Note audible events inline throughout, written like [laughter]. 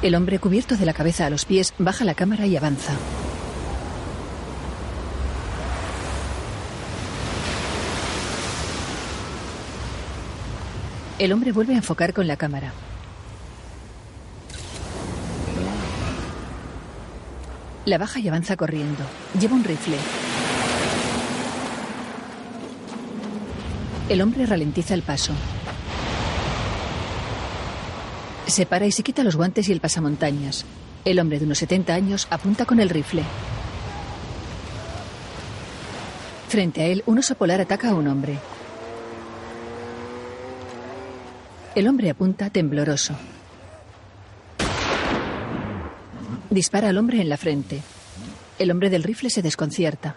El hombre cubierto de la cabeza a los pies baja la cámara y avanza. El hombre vuelve a enfocar con la cámara. La baja y avanza corriendo. Lleva un rifle. El hombre ralentiza el paso. Se para y se quita los guantes y el pasamontañas. El hombre de unos 70 años apunta con el rifle. Frente a él, un oso polar ataca a un hombre. El hombre apunta tembloroso. Dispara al hombre en la frente. El hombre del rifle se desconcierta.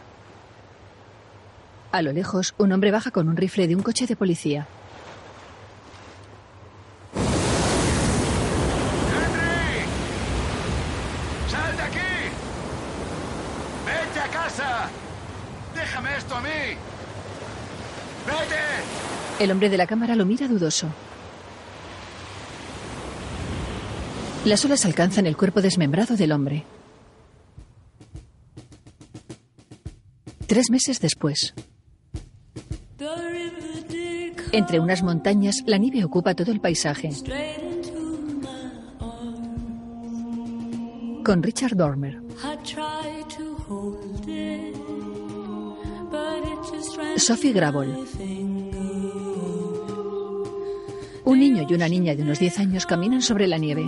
A lo lejos, un hombre baja con un rifle de un coche de policía. ¡Henry! ¡Sal de aquí! ¡Vete a casa! ¡Déjame esto a mí! El hombre de la cámara lo mira dudoso. Las olas alcanzan el cuerpo desmembrado del hombre. Tres meses después. Entre unas montañas, la nieve ocupa todo el paisaje. Con Richard Dormer. Sophie Gravel. Un niño y una niña de unos 10 años caminan sobre la nieve.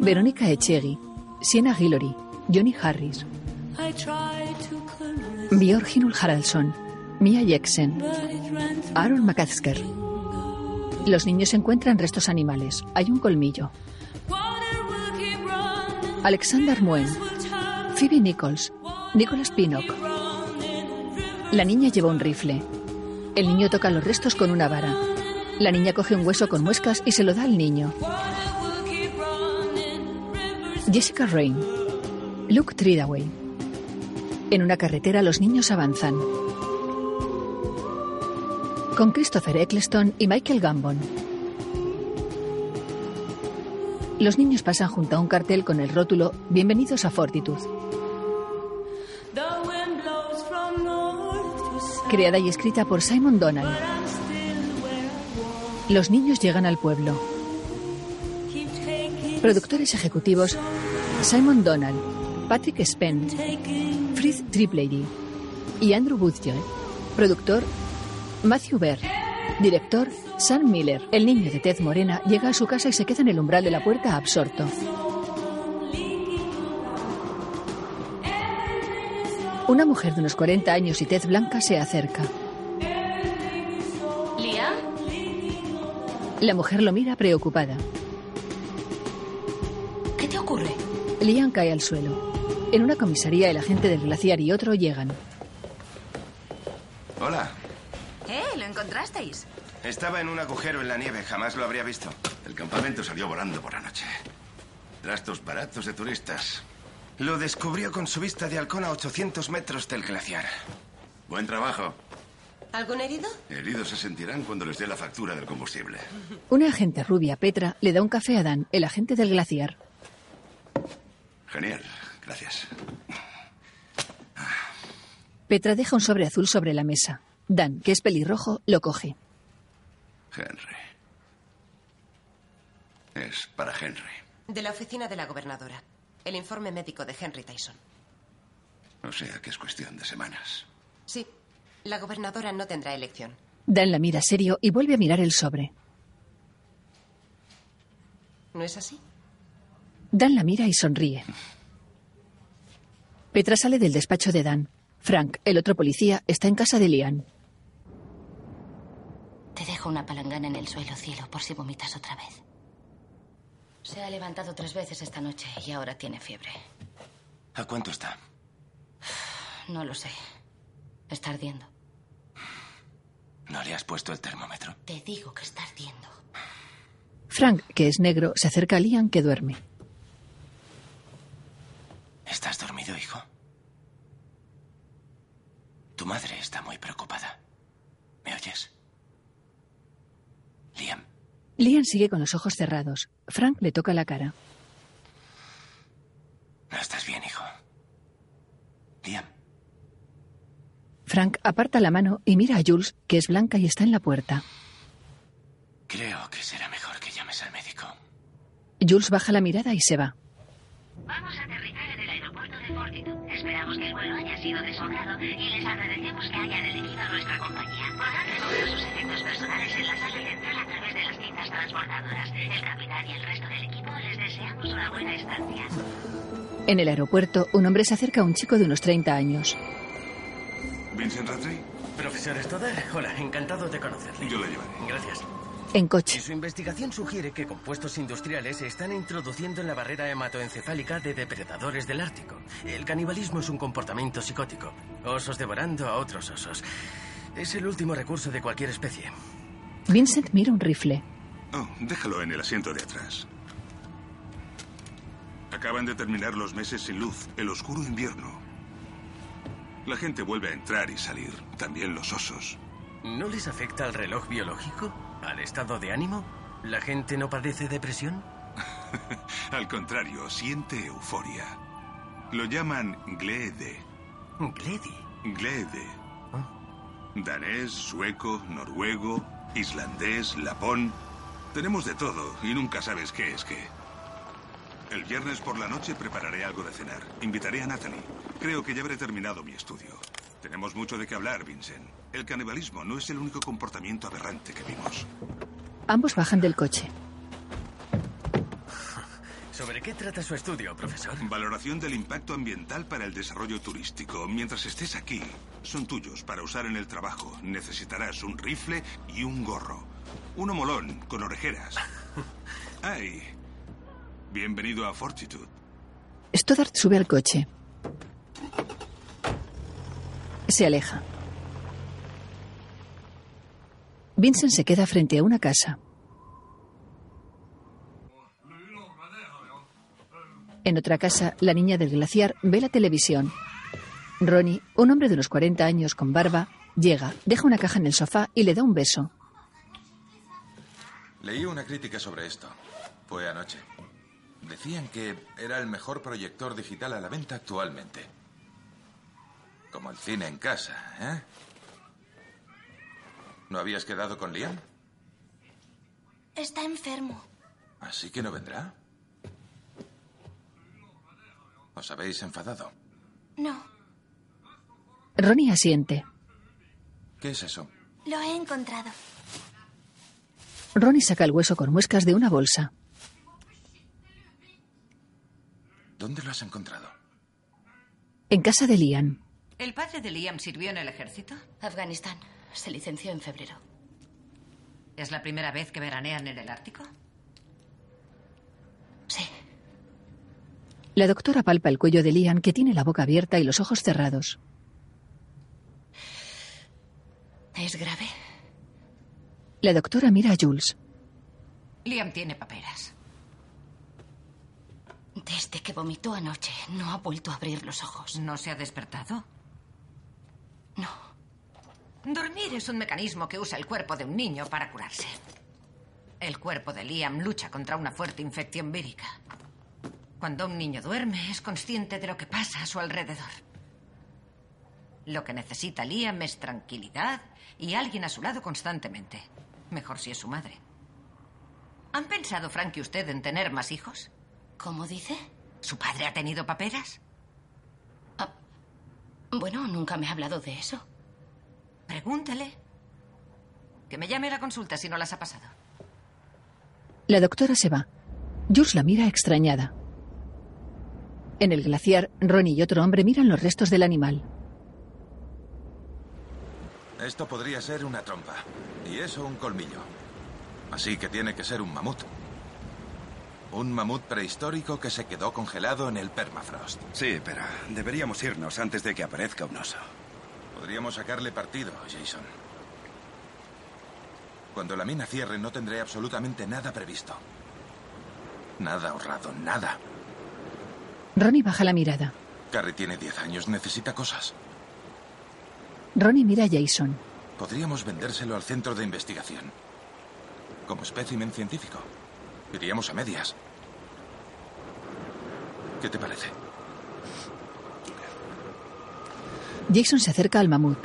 Verónica Echegui, Sienna Guillory, Johnny Harris, Björn Hinul Haraldsson, Mia Jeksen, Aaron McCasker. Los niños encuentran restos animales. Hay un colmillo. Alexander Moen, Phoebe Nichols, Nicholas Pinnock. La niña lleva un rifle. El niño toca los restos con una vara. La niña coge un hueso con muescas y se lo da al niño. Jessica Rain, Luke Tridaway. En una carretera los niños avanzan. Con Christopher Eccleston y Michael Gambon. Los niños pasan junto a un cartel con el rótulo Bienvenidos a Fortitude. Creada y escrita por Simon Donald. Los niños llegan al pueblo. Productores ejecutivos Simon Donald, Patrick Spen, Fritz Triplady y Andrew Boothjoy. Productor Matthew Berr. Director Sam Miller. El niño de Ted Morena llega a su casa y se queda en el umbral de la puerta absorto. Una mujer de unos 40 años y tez blanca se acerca. ¿Liam? La mujer lo mira preocupada. ¿Qué te ocurre? Liam cae al suelo. En una comisaría el agente del glaciar y otro llegan. Hola. ¿Eh? ¿Lo encontrasteis? Estaba en un agujero en la nieve. Jamás lo habría visto. El campamento salió volando por la noche. Trastos baratos de turistas. Lo descubrió con su vista de halcón a 800 metros del glaciar. Buen trabajo. ¿Algún herido? Heridos se sentirán cuando les dé la factura del combustible. Una agente rubia, Petra, le da un café a Dan, el agente del glaciar. Genial. Gracias. Petra deja un sobre azul sobre la mesa. Dan, que es pelirrojo, lo coge. Henry. Es para Henry. De la oficina de la gobernadora. El informe médico de Henry Tyson. O sea que es cuestión de semanas. Sí. La gobernadora no tendrá elección. Dan la mira serio y vuelve a mirar el sobre. ¿No es así? Dan la mira y sonríe. Petra sale del despacho de Dan. Frank, el otro policía, está en casa de Lian. Te dejo una palangana en el suelo, cielo, por si vomitas otra vez. Se ha levantado tres veces esta noche y ahora tiene fiebre. ¿A cuánto está? No lo sé. Está ardiendo. ¿No le has puesto el termómetro? Te digo que está ardiendo. Frank, que es negro, se acerca a Lian, que duerme. ¿Estás dormido, hijo? Tu madre está muy preocupada. ¿Me oyes? Liam, Liam sigue con los ojos cerrados. Frank le toca la cara. Estás bien, hijo. Liam. Frank aparta la mano y mira a Jules, que es blanca y está en la puerta. Creo que será mejor que llames al médico. Jules baja la mirada y se va. Vamos a aterrizar en el aeropuerto de Fortitude. Esperamos que el vuelo haya sido de su agrado y les agradecemos que hayan elegido nuestra compañía. Podrán recoger sus efectos personales en la sala a El capitán y el resto del equipo les deseamos una buena estancia. En el aeropuerto, un hombre se acerca a un chico de unos 30 años. ¿Vincent Rattray? Profesor Stoddard, hola, encantado de conocerle. Yo lo llevaré. Gracias. En Y coche, su investigación sugiere que compuestos industriales se están introduciendo en la barrera hematoencefálica de depredadores del Ártico. El canibalismo es un comportamiento psicótico. Osos devorando a otros osos. Es el último recurso de cualquier especie. Vincent mira un rifle. Oh, déjalo en el asiento de atrás. Acaban de terminar los meses sin luz, el oscuro invierno. La gente vuelve a entrar y salir, también los osos. ¿No les afecta al reloj biológico? ¿Al estado de ánimo? ¿La gente no padece depresión? [laughs] Al contrario, siente euforia. Lo llaman glede. Gledy. Glede. Danés, sueco, noruego, islandés, lapón. Tenemos de todo y nunca sabes qué es qué. El viernes por la noche prepararé algo de cenar. Invitaré a Natalie. Creo que ya habré terminado mi estudio. Tenemos mucho de qué hablar, Vincent. El canibalismo no es el único comportamiento aberrante que vimos. Ambos bajan del coche. ¿Sobre qué trata su estudio, profesor? Valoración del impacto ambiental para el desarrollo turístico. Mientras estés aquí, son tuyos para usar en el trabajo. Necesitarás un rifle y un gorro. Uno molón, con orejeras. [laughs] ¡Ay! Bienvenido a Fortitude. Stoddard sube al coche. Se aleja. Vincent se queda frente a una casa. En otra casa, la niña del glaciar ve la televisión. Ronnie, un hombre de unos 40 años con barba, llega, deja una caja en el sofá y le da un beso. Leí una crítica sobre esto. Fue anoche. Decían que era el mejor proyector digital a la venta actualmente. Como el cine en casa, ¿eh? ¿No habías quedado con Liam? Está enfermo. Así que no vendrá. ¿Os habéis enfadado? No, Ronnie asiente. ¿Qué es eso? lo he encontrado. Ronnie saca el hueso con muescas de una bolsa. ¿Dónde lo has encontrado? En casa de Liam. ¿El padre de Liam sirvió en el ejército? Afganistán. Se licenció en febrero. ¿Es la primera vez que veranean en el Ártico? Sí. La doctora palpa el cuello de Liam, que tiene la boca abierta y los ojos cerrados. ¿Es grave? La doctora mira a Jules. Liam tiene paperas. Desde que vomitó anoche, no ha vuelto a abrir los ojos. ¿No se ha despertado? No. Dormir es un mecanismo que usa el cuerpo de un niño para curarse. El cuerpo de Liam lucha contra una fuerte infección vírica. Cuando un niño duerme, es consciente de lo que pasa a su alrededor. Lo que necesita Liam es tranquilidad y alguien a su lado constantemente. Mejor si es su madre. ¿Han pensado Frank y usted en tener más hijos? ¿Cómo dice? ¿Su padre ha tenido paperas? Bueno, nunca me ha hablado de eso. Pregúntele. Que me llame a la consulta si no las ha pasado. La doctora se va. Jules la mira extrañada. En el glaciar, Ronnie y otro hombre miran los restos del animal. Esto podría ser una trompa. Y eso un colmillo. Así que tiene que ser un mamut. Un mamut prehistórico que se quedó congelado en el permafrost. Sí, pero deberíamos irnos antes de que aparezca un oso. Podríamos sacarle partido, Jason. Cuando la mina cierre no tendré absolutamente nada previsto. Nada ahorrado, nada. Ronnie baja la mirada. Carrie tiene 10 años, necesita cosas. Ronnie mira a Jason. Podríamos vendérselo al centro de investigación. como espécimen científico. Iríamos a medias. ¿Qué te parece? Jason se acerca al mamut.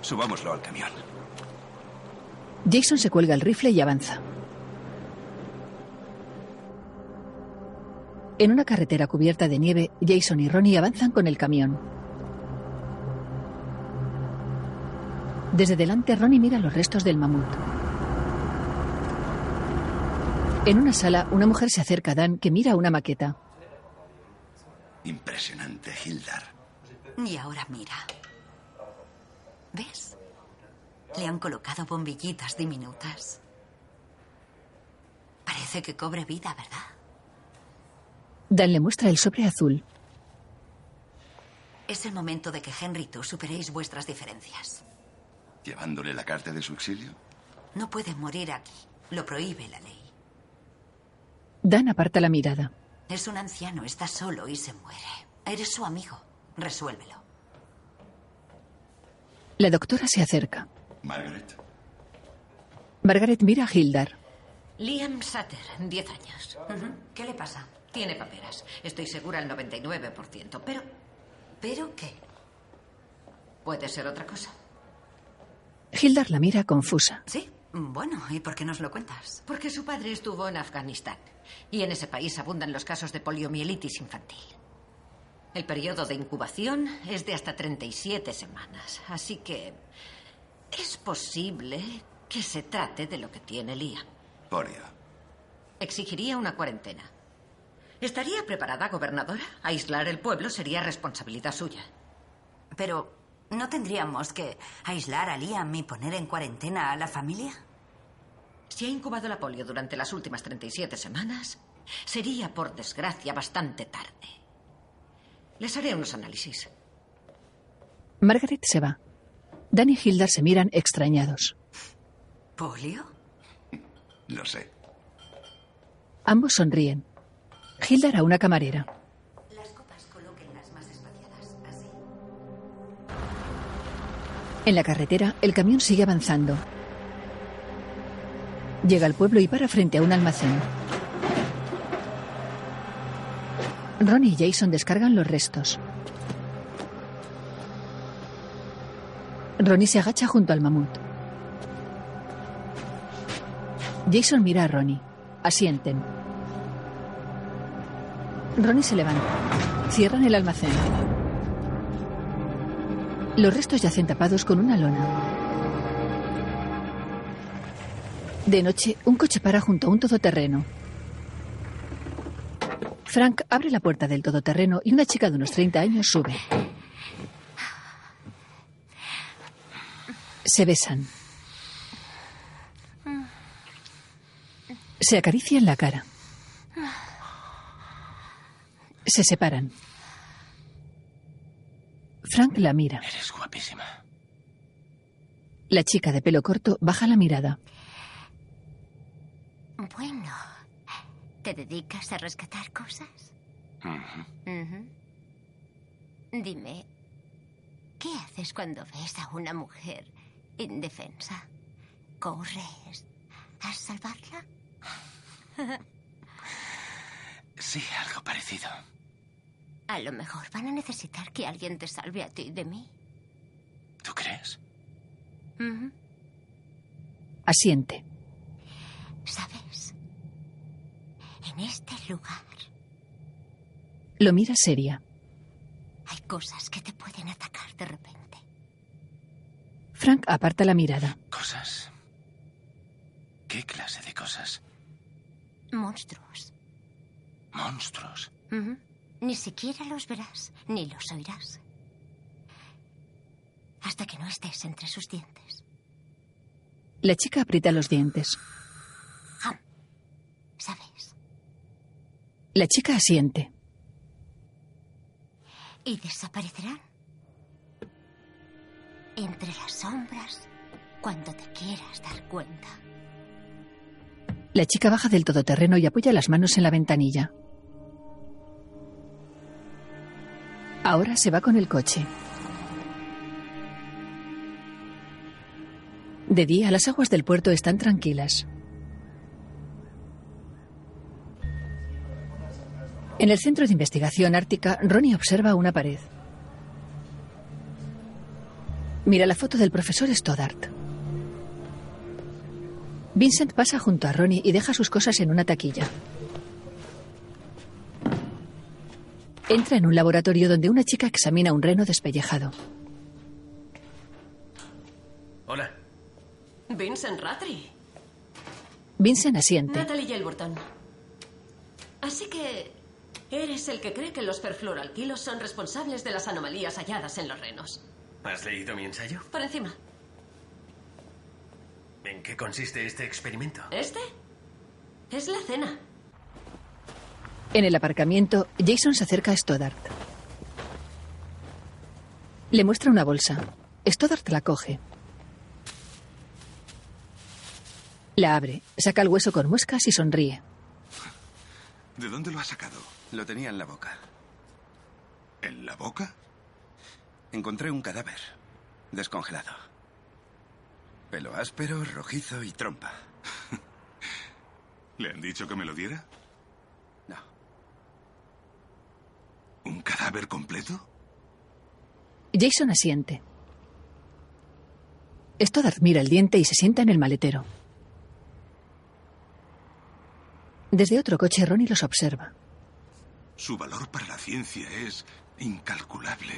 Subámoslo al camión. Jason se cuelga el rifle y avanza. En una carretera cubierta de nieve, Jason y Ronnie avanzan con el camión. Desde delante, Ronnie mira los restos del mamut. En una sala, una mujer se acerca a Dan que mira una maqueta. Impresionante, Hildar. Y ahora mira. ¿Ves? Le han colocado bombillitas diminutas. Parece que cobre vida, ¿verdad? Dan le muestra el sobre azul. Es el momento de que Henry y tú superéis vuestras diferencias. ¿Llevándole la carta de su exilio? No puede morir aquí. Lo prohíbe la ley. Dan aparta la mirada. Es un anciano, está solo y se muere. Eres su amigo. Resuélvelo. La doctora se acerca. Margaret. Margaret mira a Hildar. Liam Sutter, 10 años. ¿Qué le pasa? Tiene paperas. Estoy segura al 99%. Pero ¿Pero qué? puede ser otra cosa. Hildar la mira confusa. Sí. Bueno, ¿y por qué nos lo cuentas? Porque su padre estuvo en Afganistán. Y en ese país abundan los casos de poliomielitis infantil. El periodo de incubación es de hasta 37 semanas. Así que es posible que se trate de lo que tiene Liam. Polio. Exigiría una cuarentena. ¿Estaría preparada, gobernadora? Aislar el pueblo sería responsabilidad suya. Pero, ¿no tendríamos que aislar a Liam y poner en cuarentena a la familia? Si ha incubado la polio durante las últimas 37 semanas, sería, por desgracia, bastante tarde. Les haré unos análisis. Margaret se va. Dan y Hildar se miran extrañados. ¿Polio? Lo sé. Ambos sonríen. Hildar a una camarera. En la carretera, el camión sigue avanzando. Llega al pueblo y para frente a un almacén. Ronnie y Jason descargan los restos. Ronnie se agacha junto al mamut. Jason mira a Ronnie. Asienten. Ronnie se levanta. Cierran el almacén. Los restos yacen tapados con una lona. De noche, un coche para junto a un todoterreno. Frank abre la puerta del todoterreno y una chica de unos 30 años sube. Se besan. Se acarician la cara. Se separan. Frank la mira. Eres guapísima. La chica de pelo corto baja la mirada. Bueno, ¿te dedicas a rescatar cosas? Dime, ¿qué haces cuando ves a una mujer indefensa? ¿Corres a salvarla? Sí, algo parecido. A lo mejor van a necesitar que alguien te salve a ti de mí. ¿Tú crees? Ujú. Asiente. ¿Sabes? En este lugar Lo mira seria. hay cosas que te pueden atacar de repente. Frank aparta la mirada. ¿Cosas? ¿Qué clase de cosas? Monstruos. Monstruos. Ujú. Ni siquiera los verás, ni los oirás. Hasta que no estés entre sus dientes. La chica aprieta los dientes. ¿Sabes? La chica asiente. Y desaparecerán. Entre las sombras, cuando te quieras dar cuenta. La chica baja del todoterreno y apoya las manos en la ventanilla. Ahora se va con el coche. De día, las aguas del puerto están tranquilas. En el centro de investigación ártica, Ronnie observa una pared. Mira la foto del profesor Stoddart. Vincent pasa junto a Ronnie y deja sus cosas en una taquilla. Entra en un laboratorio donde una chica examina un reno despellejado. Hola. Vincent Rattray. Vincent asiente. Natalie Yelburton. Así que eres el que cree que los perfluoralquilos son responsables de las anomalías halladas en los renos. ¿Has leído mi ensayo? Por encima. ¿En qué consiste este experimento? ¿Este? Es la cena. En el aparcamiento, Jason se acerca a Stoddart. Le muestra una bolsa. Stoddart la coge. La abre, saca el hueso con muescas y sonríe. ¿De dónde lo ha sacado? Lo tenía en la boca. ¿En la boca? Encontré un cadáver, descongelado. Pelo áspero, rojizo y trompa. [laughs] ¿Le han dicho que me lo diera? No. ¿Un cadáver completo? Jason asiente. Stoddart mira el diente y se sienta en el maletero. Desde otro coche, Ronnie los observa. Su valor para la ciencia es incalculable.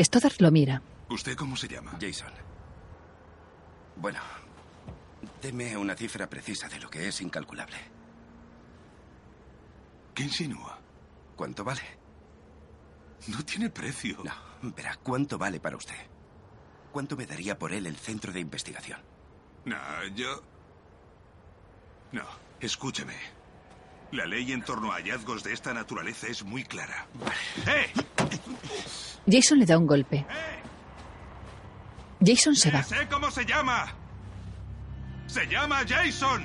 Stoddart lo mira. ¿Usted cómo se llama? Jason. Bueno, deme una cifra precisa de lo que es incalculable. ¿Qué insinúa? ¿Cuánto vale? No tiene precio. No, verá, ¿cuánto vale para usted? ¿Cuánto me daría por él el centro de investigación? No, yo... No, escúcheme. La ley en torno a hallazgos de esta naturaleza es muy clara. ¡Eh! Jason le da un golpe. Jason se va. ¡Sé cómo se llama! ¡Se llama Jason!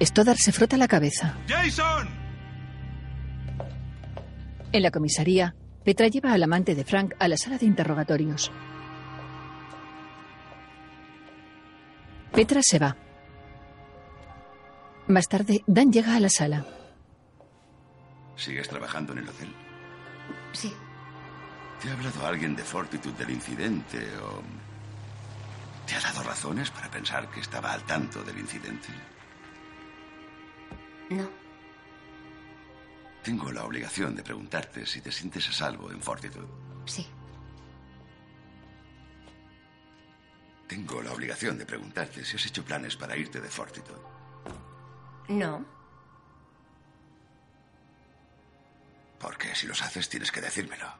Stoddard se frota la cabeza. ¡Jason! En la comisaría, Petra lleva al amante de Frank a la sala de interrogatorios. Petra se va. Más tarde, Dan llega a la sala. ¿Sigues trabajando en el hotel? Sí. ¿Te ha hablado alguien de Fortitud del incidente o... ¿Te ha dado razones para pensar que estaba al tanto del incidente? No. Tengo la obligación de preguntarte si te sientes a salvo en Fortitud. Sí. Tengo la obligación de preguntarte si has hecho planes para irte de Fortitud. No. Porque si los haces tienes que decírmelo.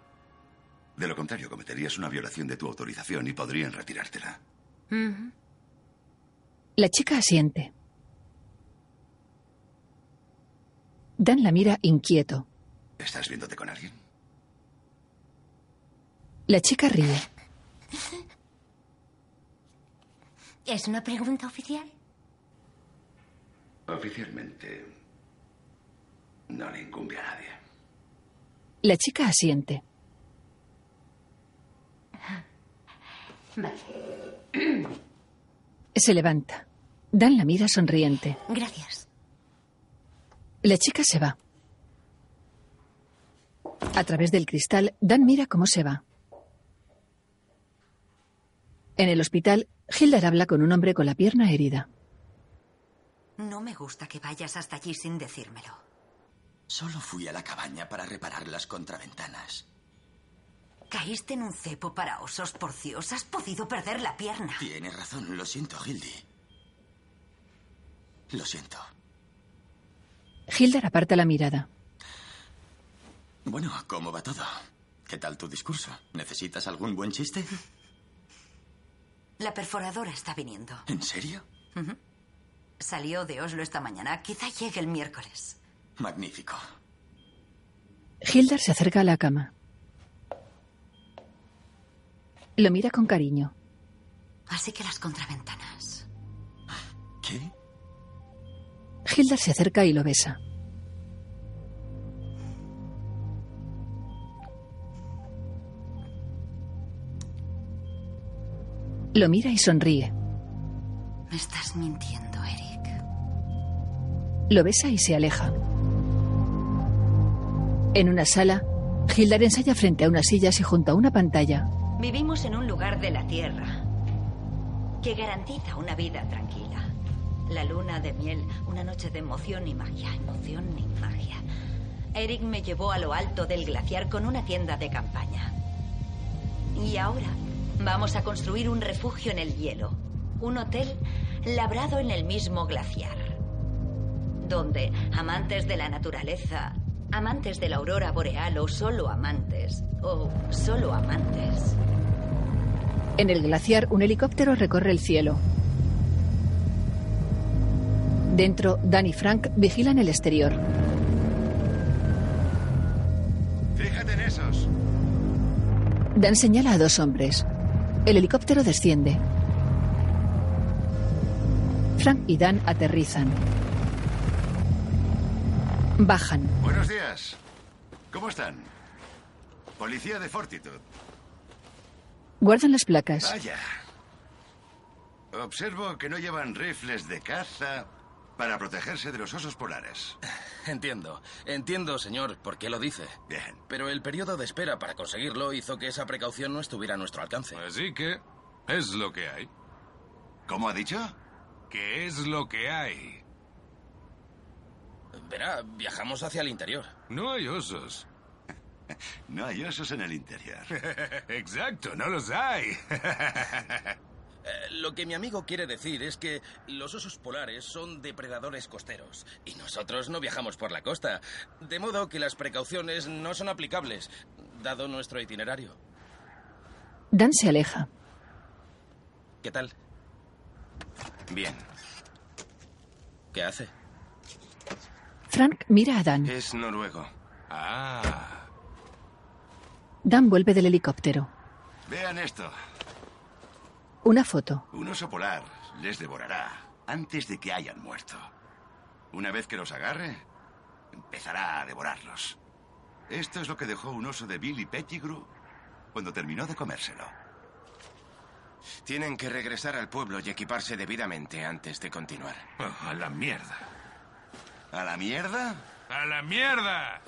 De lo contrario, cometerías una violación de tu autorización y podrían retirártela. La chica asiente. Dan la mira inquieto. ¿Estás viéndote con alguien? La chica ríe. ¿Es una pregunta oficial? Oficialmente, no le incumbe a nadie. La chica asiente. Vale. Se levanta. Dan la mira sonriente. Gracias. La chica se va. A través del cristal, Dan mira cómo se va. En el hospital, Hildar habla con un hombre con la pierna herida. No me gusta que vayas hasta allí sin decírmelo. Solo fui a la cabaña para reparar las contraventanas. Caíste en un cepo para osos porcios. Has podido perder la pierna. Tienes razón, lo siento, Hildy. Lo siento. Hildar aparta la mirada. Bueno, ¿cómo va todo? ¿Qué tal tu discurso? ¿Necesitas algún buen chiste? La perforadora está viniendo. ¿En serio? Salió de Oslo esta mañana. Quizá llegue el miércoles. Magnífico. Hildar se acerca a la cama. Lo mira con cariño. Así que las contraventanas. ¿Qué? Hildar se acerca y lo besa. Lo mira y sonríe. Me estás mintiendo, Eric. Lo besa y se aleja. En una sala, Hildar ensaya frente a unas sillas y junto a una pantalla. Vivimos en un lugar de la Tierra que garantiza una vida tranquila. La luna de miel, una noche de emoción y magia, emoción y magia. Eric me llevó a lo alto del glaciar con una tienda de campaña. Y ahora vamos a construir un refugio en el hielo, un hotel labrado en el mismo glaciar, donde amantes de la naturaleza, amantes de la aurora boreal o solo amantes, o solo amantes, En el glaciar, un helicóptero recorre el cielo. Dentro, Dan y Frank vigilan el exterior. Fíjate en esos. Dan señala a dos hombres. El helicóptero desciende. Frank y Dan aterrizan. Bajan. Buenos días. ¿Cómo están? Policía de Fortitude. Guardan las placas. Vaya. Observo que no llevan rifles de caza para protegerse de los osos polares. [sighs] Entiendo. Entiendo, señor, por qué lo dice. Bien. Pero el periodo de espera para conseguirlo hizo que esa precaución no estuviera a nuestro alcance. Así que es lo que hay. ¿Cómo ha dicho? ¿Qué es lo que hay? Verá, viajamos hacia el interior. No hay osos. [laughs] No hay osos en el interior. [laughs] Exacto, no los hay. [laughs] Eh, Lo que mi amigo quiere decir es que los osos polares son depredadores costeros y nosotros no viajamos por la costa, de modo que las precauciones no son aplicables, dado nuestro itinerario. Dan se aleja. ¿Qué tal? Bien. ¿Qué hace? Frank mira a Dan. Es noruego. Ah. Dan vuelve del helicóptero. Vean esto. Una foto. Un oso polar les devorará antes de que hayan muerto. Una vez que los agarre, empezará a devorarlos. Esto es lo que dejó un oso de Billy Pettigrew cuando terminó de comérselo. Tienen que regresar al pueblo y equiparse debidamente antes de continuar. Oh, a la mierda. ¿A la mierda? ¡A la mierda!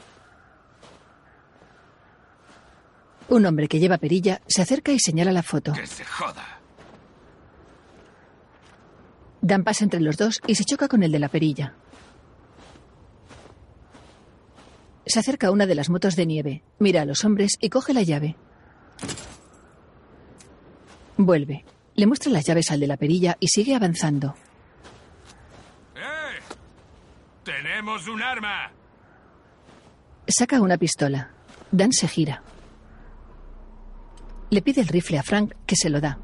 Un hombre que lleva perilla se acerca y señala la foto. Que se joda. Dan pasa entre los dos y se choca con el de la perilla. Se acerca a una de las motos de nieve, mira a los hombres y coge la llave. Vuelve. Le muestra las llaves al de la perilla y sigue avanzando. ¡Eh! ¡Tenemos un arma! Saca una pistola. Dan se gira. Le pide el rifle a Frank, que se lo da.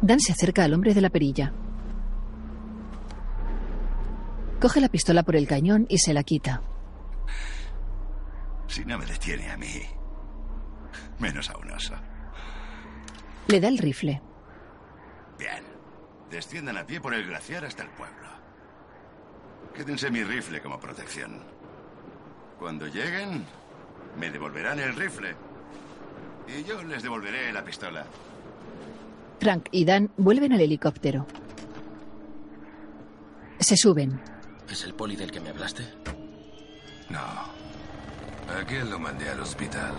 Dan se acerca al hombre de la perilla. Coge la pistola por el cañón y se la quita. Si no me detiene a mí, menos a un oso. Le da el rifle. Bien. Desciendan a pie por el glaciar hasta el pueblo. Quédense mi rifle como protección. Cuando lleguen, me devolverán el rifle. Y yo les devolveré la pistola. Frank y Dan vuelven al helicóptero. Se suben. ¿Es el poli del que me hablaste? No. Aquel lo mandé al hospital.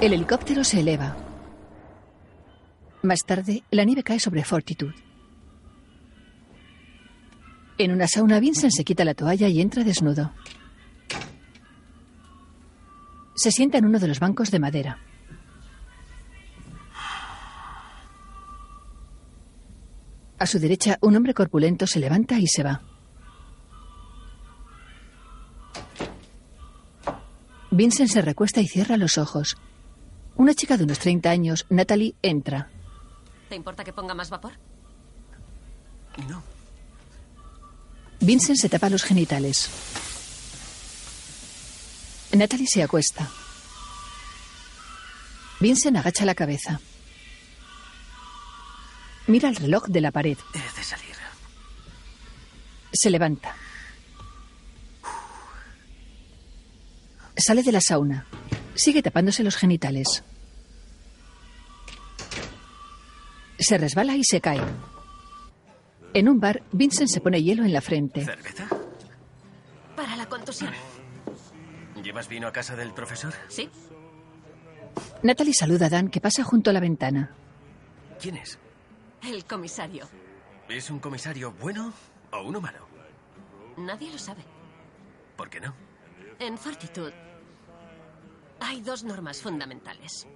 El helicóptero se eleva. Más tarde, la nieve cae sobre Fortitude. En una sauna, Vincent se quita la toalla y entra desnudo. Se sienta en uno de los bancos de madera. A su derecha, un hombre corpulento se levanta y se va. Vincent se recuesta y cierra los ojos. Una chica de unos 30 años, Natalie, entra. ¿Te importa que ponga más vapor? No. Vincent se tapa los genitales. Natalie se acuesta. Vincent agacha la cabeza. Mira el reloj de la pared. He de salir. Se levanta. Sale de la sauna. Sigue tapándose los genitales. Se resbala y se cae. En un bar, Vincent se pone hielo en la frente. ¿Cerveza? Para la contusión. ¿Llevas vino a casa del profesor? Sí. Natalie saluda a Dan que pasa junto a la ventana. ¿Quién es? El comisario. ¿Es un comisario bueno o uno malo? Nadie lo sabe. ¿Por qué no? En Fortitude hay dos normas fundamentales.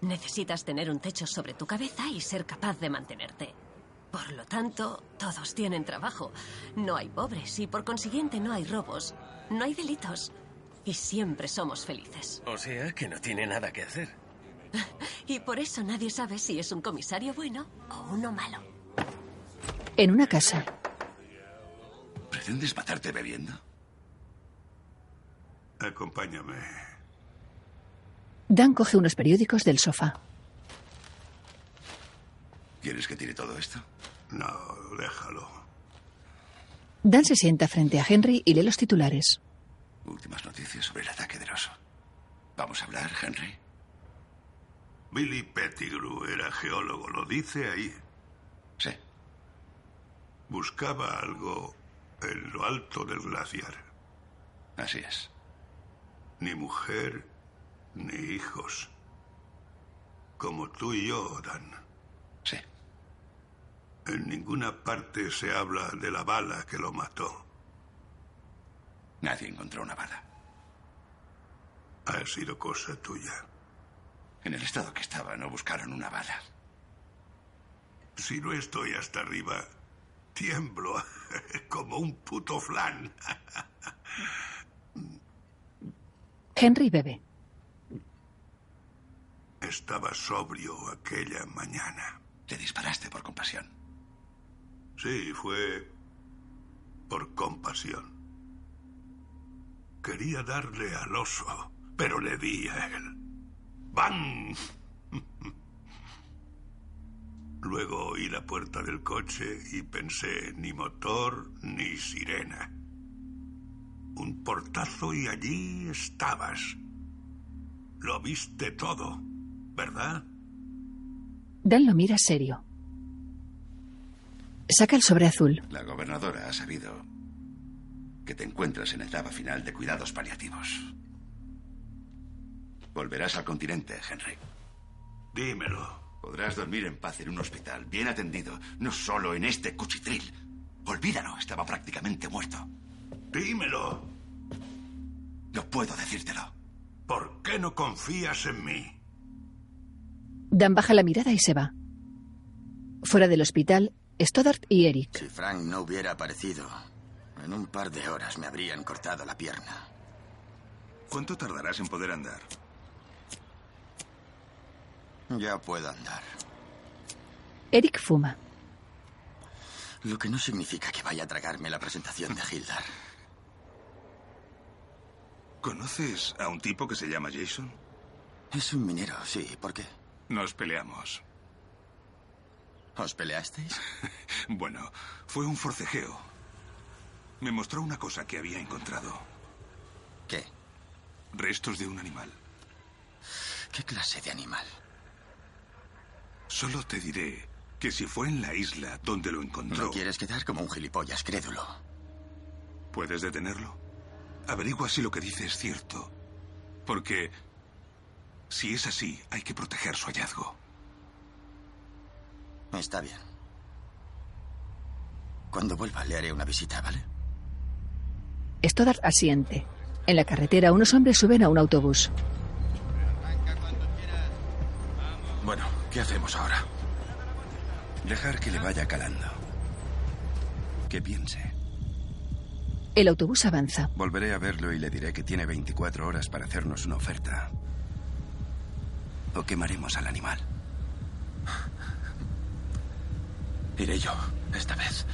Necesitas tener un techo sobre tu cabeza y ser capaz de mantenerte. Por lo tanto, todos tienen trabajo. No hay pobres y por consiguiente no hay robos. No hay delitos. Y siempre somos felices. O sea, que no tiene nada que hacer. [laughs] Y por eso nadie sabe si es un comisario bueno o uno malo. En una casa, ¿Pretendes matarte bebiendo? Acompáñame. Dan coge unos periódicos del sofá. ¿Quieres que tire todo esto? No, déjalo. Dan se sienta frente a Henry y lee los titulares. Últimas noticias sobre el ataque del oso. ¿Vamos a hablar, Henry? Billy Pettigrew era geólogo, lo dice ahí. Sí. Buscaba algo en lo alto del glaciar. Así es. Ni mujer, ni hijos. Como tú y yo, Dan. Sí. En ninguna parte se habla de la bala que lo mató. Nadie encontró una bala. Ha sido cosa tuya. En el estado que estaba no buscaron una bala. Si no estoy hasta arriba, tiemblo [laughs] como un puto flan. [laughs] Henry bebe. Estaba sobrio aquella mañana. Te disparaste por compasión. Sí, fue por compasión. Quería darle al oso, pero le di a él. ¡Bam! Luego oí la puerta del coche y pensé ni motor ni sirena. Un portazo y allí estabas. Lo viste todo, ¿verdad? Dan lo mira serio. Saca el sobre azul. La gobernadora ha sabido que te encuentras en etapa final de cuidados paliativos. Volverás al continente, Henry. Dímelo. Podrás dormir en paz en un hospital, bien atendido, no solo en este cuchitril. Olvídalo, estaba prácticamente muerto. Dímelo. No puedo decírtelo. ¿Por qué no confías en mí? Dan baja la mirada y se va. Fuera del hospital, Stoddart y Eric. Si Frank no hubiera aparecido, en un par de horas me habrían cortado la pierna. ¿Cuánto tardarás en poder andar? Ya puedo andar. Eric fuma. Lo que no significa que vaya a tragarme la presentación de Hildar. ¿Conoces a un tipo que se llama Jason? Es un minero, sí. ¿Por qué? Nos peleamos. ¿Os peleasteis? [laughs] bueno, fue un forcejeo. Me mostró una cosa que había encontrado. ¿Qué? Restos de un animal. ¿Qué clase de animal? Solo te diré que si fue en la isla donde lo encontró... No quieres quedar como un gilipollas crédulo. ¿Puedes detenerlo? Averigua si lo que dice es cierto. Porque si es así, hay que proteger su hallazgo. Está bien. Cuando vuelva le haré una visita, ¿vale? Stoddart asiente. En la carretera, unos hombres suben a un autobús. Bueno, ¿qué hacemos ahora? Dejar que le vaya calando. Que piense. El autobús avanza. Volveré a verlo y le diré que tiene 24 horas para hacernos una oferta. O quemaremos al animal. Iré yo, esta vez.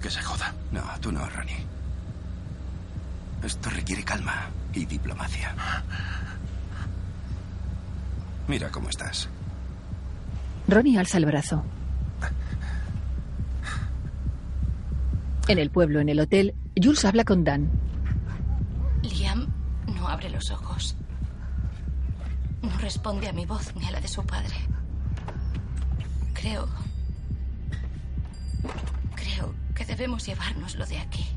Que se joda. No, tú no, Ronnie. Esto requiere calma y diplomacia. Mira cómo estás. Ronnie alza el brazo. En el pueblo, en el hotel, Jules habla con Dan. Liam no abre los ojos. No responde a mi voz ni a la de su padre. Creo... Creo que debemos llevárnoslo de aquí.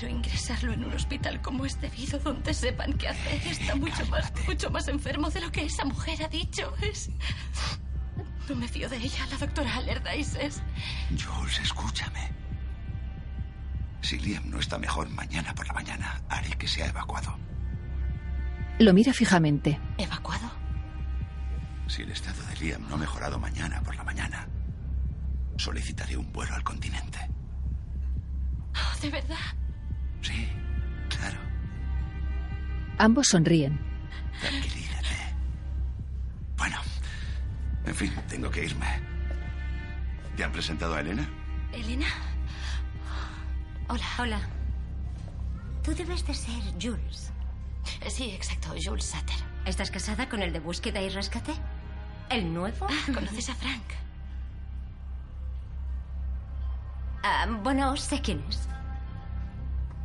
Quiero ingresarlo en un hospital como es debido, donde sepan qué hacer. Está mucho más, mucho más enfermo de lo que esa mujer ha dicho. Es... No me fío de ella, la doctora Allardyce es... Jules, escúchame. Si Liam no está mejor mañana por la mañana, haré que sea evacuado. Lo mira fijamente. ¿Evacuado? Si el estado de Liam no ha mejorado mañana por la mañana, solicitaré un vuelo al continente. Oh, ¿De verdad? Sí, claro. Ambos sonríen. Tranquilízate. Bueno, en fin, tengo que irme. ¿Te han presentado a Elena? ¿Elena? Hola. Hola. Tú debes de ser Jules. Sí, exacto, Jules Sutter. ¿Estás casada con el de búsqueda y rescate? ¿El nuevo? Ah, ¿conoces a Frank? Ah, bueno, sé quién es.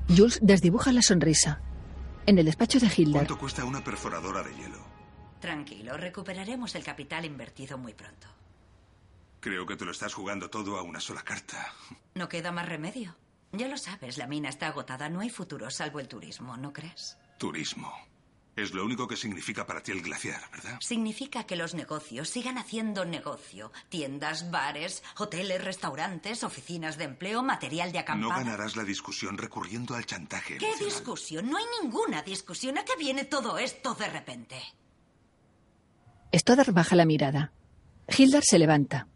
Jules desdibuja la sonrisa. En el despacho de Hilda. ¿Cuánto cuesta una perforadora de hielo? Tranquilo, recuperaremos el capital invertido muy pronto. Creo que te lo estás jugando todo a una sola carta. No queda más remedio. Ya lo sabes, la mina está agotada, no hay futuro salvo el turismo, ¿no crees? Turismo. Es lo único que significa para ti el glaciar, ¿verdad? Significa que los negocios sigan haciendo negocio. Tiendas, bares, hoteles, restaurantes, oficinas de empleo, material de No acampada. ganarás la discusión recurriendo al chantaje. ¿Qué emocional. discusión? No hay ninguna discusión. ¿A qué viene todo esto de repente? Stoddard baja la mirada. Hildar se levanta.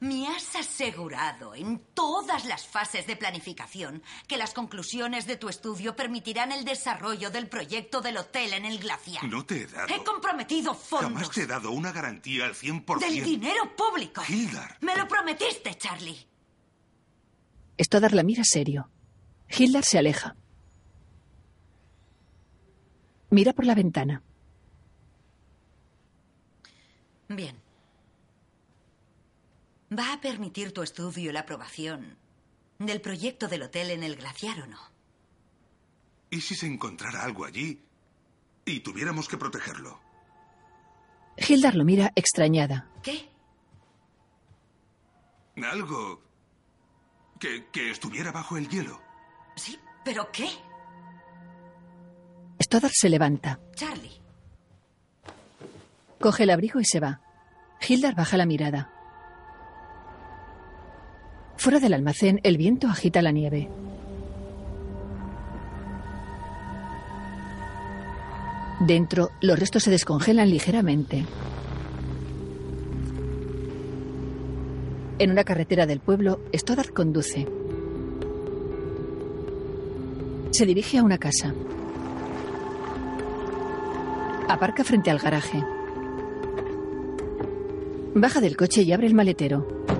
Me has asegurado en todas las fases de planificación que las conclusiones de tu estudio permitirán el desarrollo del proyecto del hotel en el glaciar. No te he dado. He comprometido fondos Jamás te he dado una garantía al 100%. del dinero público. Hildar. Me lo prometiste, Charlie. Stoddard la mira serio. Hildar se aleja. Mira por la ventana. Bien. ¿Va a permitir tu estudio la aprobación del proyecto del hotel en el glaciar o no? ¿Y si se encontrara algo allí y tuviéramos que protegerlo? Hildar lo mira extrañada. ¿Qué? Algo que, que estuviera bajo el hielo. Sí, pero ¿qué? Stoddard se levanta. Charlie. Coge el abrigo y se va. Hildar baja la mirada. Fuera del almacén, el viento agita la nieve. Dentro, los restos se descongelan ligeramente. En una carretera del pueblo, Stoddard conduce. Se dirige a una casa. Aparca frente al garaje. Baja del coche y abre el maletero.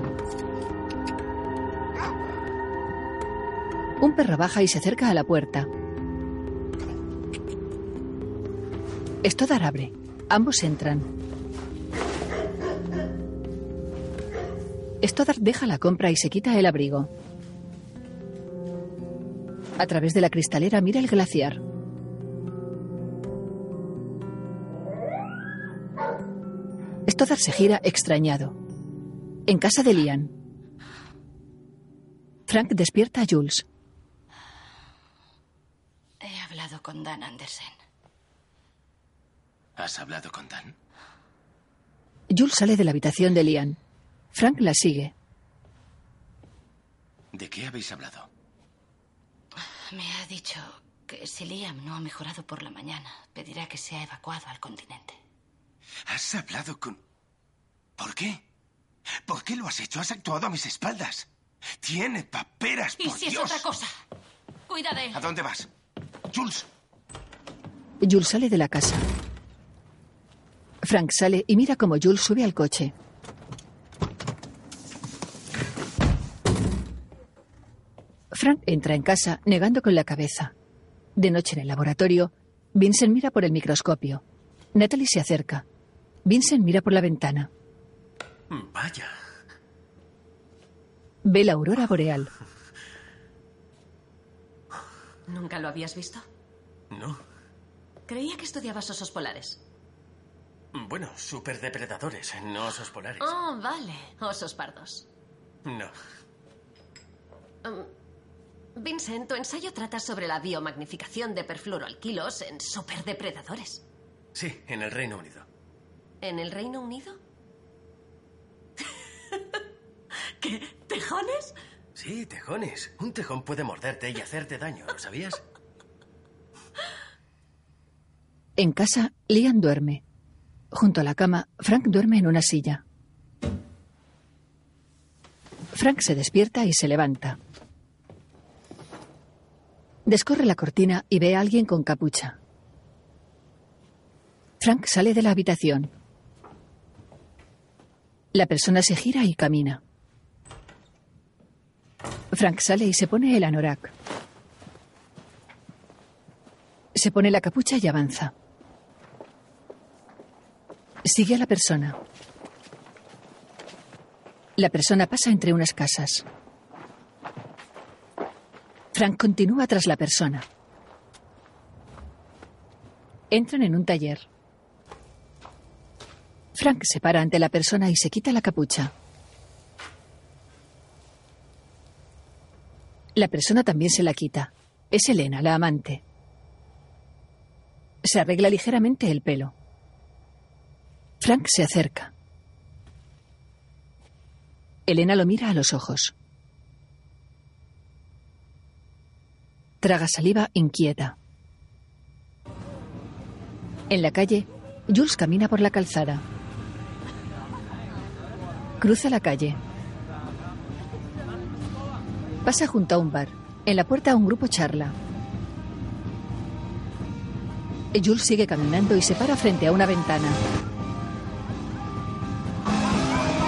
Un perro baja y se acerca a la puerta. Stoddard abre. Ambos entran. Stoddard deja la compra y se quita el abrigo. A través de la cristalera mira el glaciar. Stoddard se gira extrañado. En casa de Lian. Frank despierta a Jules. Hablado con Dan Andersen. ¿Has hablado con Dan? Jules sale de la habitación de Lian. Frank la sigue. ¿De qué habéis hablado? Me ha dicho que si Liam no ha mejorado por la mañana, pedirá que sea evacuado al continente. ¿Has hablado con... ¿Por qué? ¿Por qué lo has hecho? Has actuado a mis espaldas. Tiene paperas, ¿Y por si es otra cosa? Cuida de él. ¿A dónde vas? Jules. Jules sale de la casa. Frank sale y mira cómo Jules sube al coche. Frank entra en casa negando con la cabeza. De noche en el laboratorio, Vincent mira por el microscopio. Natalie se acerca. Vincent mira por la ventana. Vaya. Ve la aurora boreal. ¿Nunca lo habías visto? No. Creía que estudiabas osos polares. Bueno, superdepredadores, no osos polares. Oh, vale. Osos pardos. No. Um, Vincent, tu ensayo trata sobre la biomagnificación de perfluoroalquilos en superdepredadores. Sí, en el Reino Unido. ¿En el Reino Unido? [laughs] ¿Qué? ¿Tejones? Sí, tejones. Un tejón puede morderte y hacerte daño, ¿lo sabías? En casa, Liam duerme. Junto a la cama, Frank duerme en una silla. Frank se despierta y se levanta. Descorre la cortina y ve a alguien con capucha. Frank sale de la habitación. La persona se gira y camina. Frank sale y se pone el anorak. Se pone la capucha y avanza. Sigue a la persona. La persona pasa entre unas casas. Frank continúa tras la persona. Entran en un taller. Frank se para ante la persona y se quita la capucha. La persona también se la quita. Es Elena, la amante. Se arregla ligeramente el pelo. Frank se acerca. Elena lo mira a los ojos. Traga saliva inquieta. En la calle, Jules camina por la calzada. Cruza la calle. Pasa junto a un bar. En la puerta un grupo charla. Jules sigue caminando y se para frente a una ventana.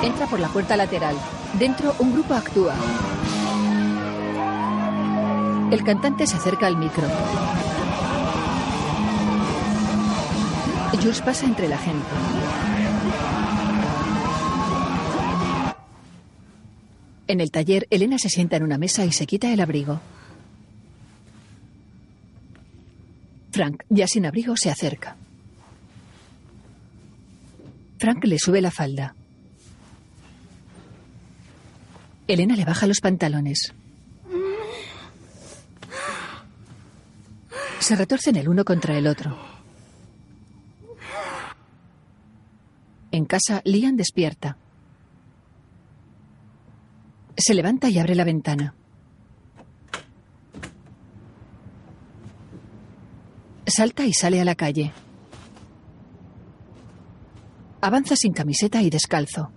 Entra por la puerta lateral. Dentro un grupo actúa. El cantante se acerca al micro. Jules pasa entre la gente. En el taller, Elena se sienta en una mesa y se quita el abrigo. Frank, ya sin abrigo, se acerca. Frank le sube la falda. Elena le baja los pantalones. Se retorcen el uno contra el otro. En casa, Liam despierta. Se levanta y abre la ventana. Salta y sale a la calle. Avanza sin camiseta y descalzo.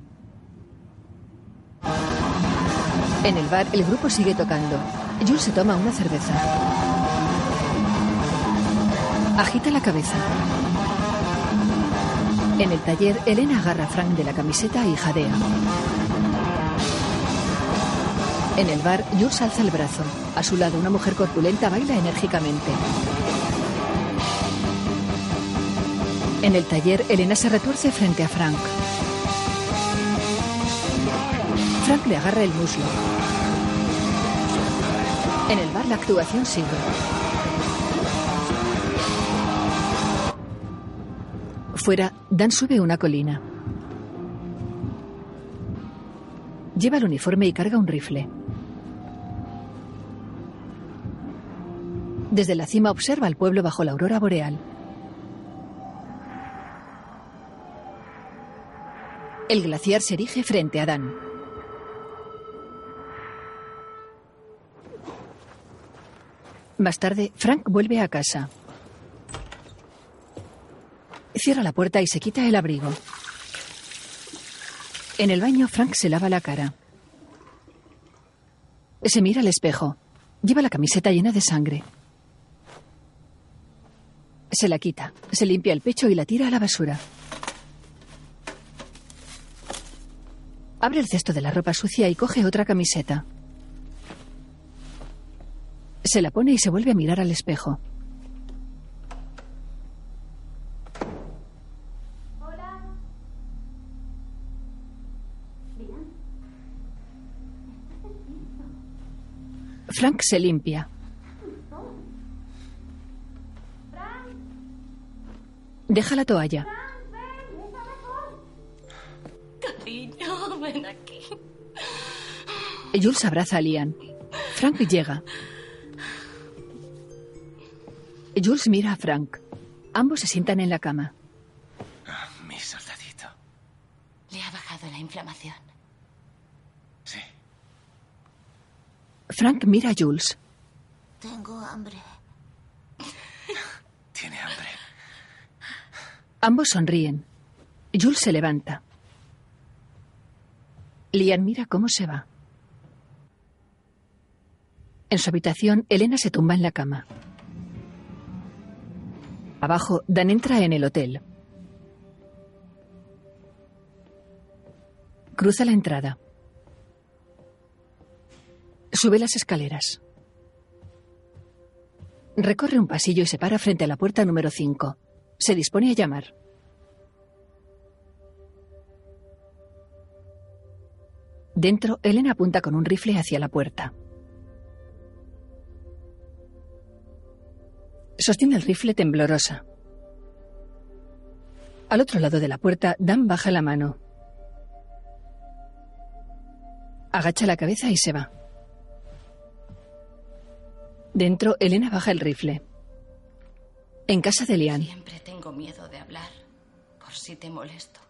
En el bar, el grupo sigue tocando. Jules se toma una cerveza. Agita la cabeza. En el taller, Elena agarra a Frank de la camiseta y jadea. En el bar, Jules alza el brazo. A su lado, una mujer corpulenta baila enérgicamente. En el taller, Elena se retuerce frente a Frank. Frank le agarra el muslo. En el bar, la actuación sigue. Fuera, Dan sube una colina. Lleva el uniforme y carga un rifle. Desde la cima observa el pueblo bajo la aurora boreal. El glaciar se erige frente a Dan. Más tarde, Frank vuelve a casa. Cierra la puerta y se quita el abrigo. En el baño, Frank se lava la cara. Se mira al espejo. Lleva la camiseta llena de sangre. Se la quita, se limpia el pecho y la tira a la basura. Abre el cesto de la ropa sucia y coge otra camiseta. Se la pone y se vuelve a mirar al espejo. Frank se limpia. Deja la toalla. Cariño, ven aquí. Jules abraza a Lian. Frank llega. Jules mira a Frank. Ambos se sientan en la cama. Mi soldadito. Le ha bajado la inflamación. Sí. Frank mira a Jules. Tengo hambre. Ambos sonríen. Jules se levanta. Lian mira cómo se va. En su habitación, Elena se tumba en la cama. Abajo, Dan entra en el hotel. Cruza la entrada. Sube las escaleras. Recorre un pasillo y se para frente a la puerta número 5. Se dispone a llamar. Dentro, Elena apunta con un rifle hacia la puerta. Sostiene el rifle temblorosa. Al otro lado de la puerta, Dan baja la mano. Agacha la cabeza y se va. Dentro, Elena baja el rifle. En casa de Lian. Siempre tengo miedo de hablar, por si te molesto.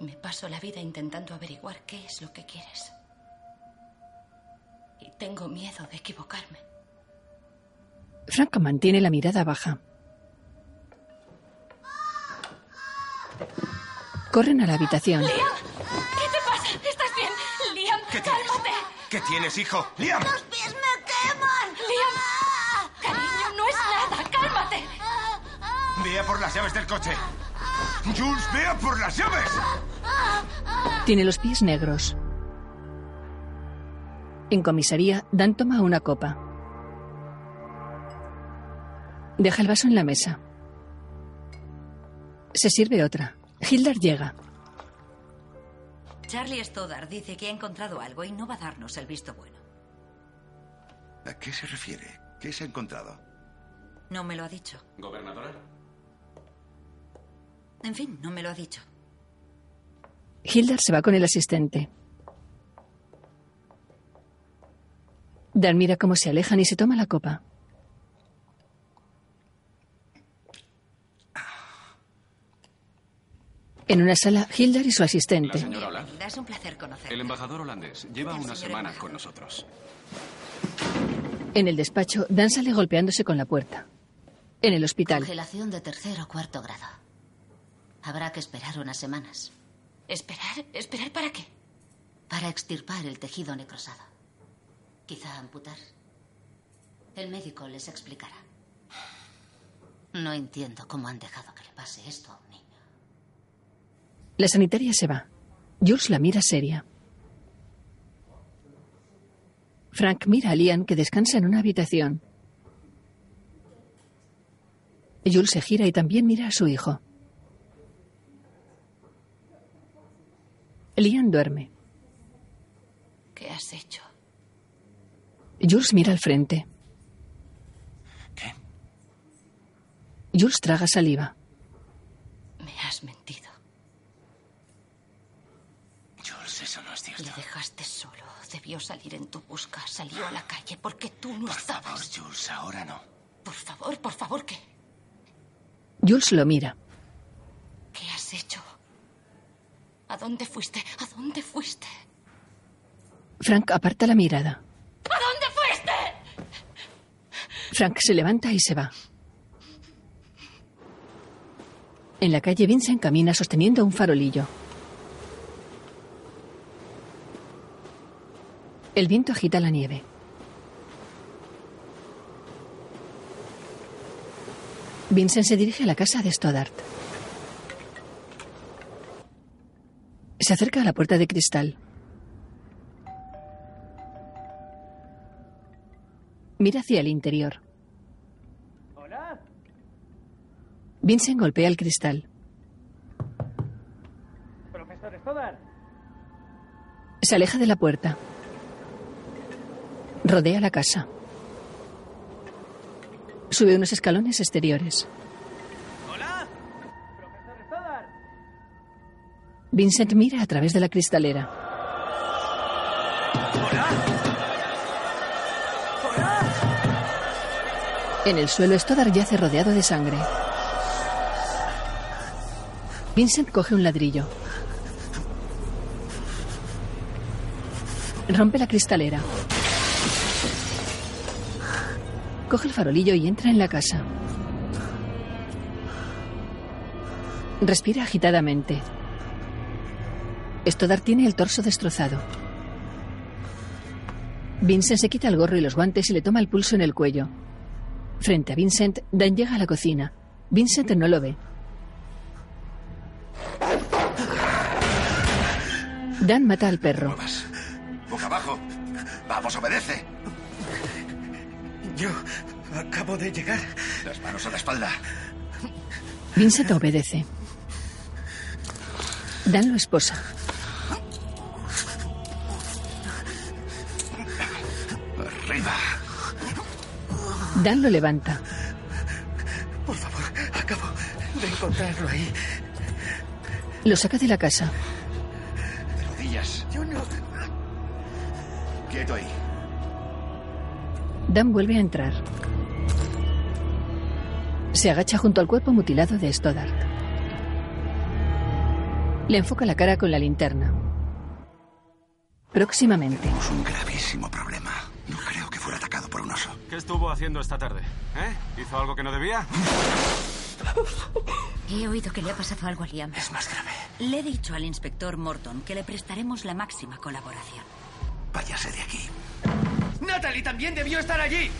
Me paso la vida intentando averiguar qué es lo que quieres. Y tengo miedo de equivocarme. Frank mantiene la mirada baja. Corren a la habitación. ¡Liam! ¿Qué te pasa? ¿Estás bien? ¡Liam, ¿Qué tienes? cálmate! ¿Qué tienes, hijo? ¡Liam! ¡Los pies me queman! ¡Liam! Cariño, no es nada. ¡Cálmate! Vea por las llaves del coche. Jules, vea por las llaves. Tiene los pies negros. En comisaría, Dan toma una copa. Deja el vaso en la mesa. Se sirve otra. Hildar llega. Charlie Stoddard dice que ha encontrado algo y no va a darnos el visto bueno. ¿A qué se refiere? ¿Qué se ha encontrado? No me lo ha dicho. ¿Gobernadora? En fin, no me lo ha dicho. Hildar se va con el asistente. Dan mira cómo se alejan y se toma la copa. En una sala, Hildar y su asistente. La señora Olaf. Es un placer conocerla. El embajador holandés lleva una semana embajador. con nosotros. En el despacho, Dan sale golpeándose con la puerta. En el hospital, Congelación de tercer o cuarto grado. Habrá que esperar unas semanas. ¿Esperar? ¿Esperar para qué? Para extirpar el tejido necrosado. Quizá amputar. El médico les explicará. No entiendo cómo han dejado que le pase esto a un niño. la sanitaria se va. Jules la mira seria. Frank mira a Lian que descansa en una habitación. Jules se gira y también mira a su hijo. Lian duerme. ¿Qué has hecho? Jules mira al frente. ¿Qué? Jules traga saliva. Me has mentido. Jules, eso no es cierto. Le dejaste solo. Debió salir en tu busca. Salió a la calle porque tú no Por estabas. favor, Jules, ahora no. Por favor, por favor, ¿qué? Jules lo mira. ¿Qué has hecho? ¿A dónde fuiste? ¿A dónde fuiste? Frank aparta la mirada. ¿A dónde fuiste? Frank se levanta y se va. En la calle, Vincent camina sosteniendo un farolillo. El viento agita la nieve. Vincent se dirige a la casa de Stoddart. Se acerca a la puerta de cristal. Mira hacia el interior. Hola. Vincent golpea el cristal. Profesor Stoddard. Se aleja de la puerta. Rodea la casa. Sube unos escalones exteriores. Vincent mira a través de la cristalera. En el suelo, Stoddard yace rodeado de sangre. Vincent coge un ladrillo. Rompe la cristalera. Coge el farolillo y entra en la casa. Respira agitadamente. Stoddard tiene el torso destrozado. Vincent se quita el gorro y los guantes y le toma el pulso en el cuello. Frente a Vincent, Dan llega a la cocina. Vincent no lo ve. Dan mata al perro. Boca abajo. Vamos, obedece. Yo acabo de llegar. Las manos a la espalda. Vincent obedece. Dan lo esposa. Dan lo levanta. Por favor, acabo de encontrarlo ahí. Lo saca de la casa. De rodillas. Yo no. Quieto ahí. Dan vuelve a entrar. Se agacha junto al cuerpo mutilado de Stoddard. Le enfoca la cara con la linterna. Próximamente. Tenemos un gravísimo problema. No creo que fuera atacado por un oso. ¿Qué estuvo haciendo esta tarde? ¿Eh? ¿Hizo algo que no debía? [laughs] He oído que le ha pasado algo a Liam. Es más grave. Le he dicho al inspector Morton que le prestaremos la máxima colaboración. Váyase de aquí. Natalie también debió estar allí.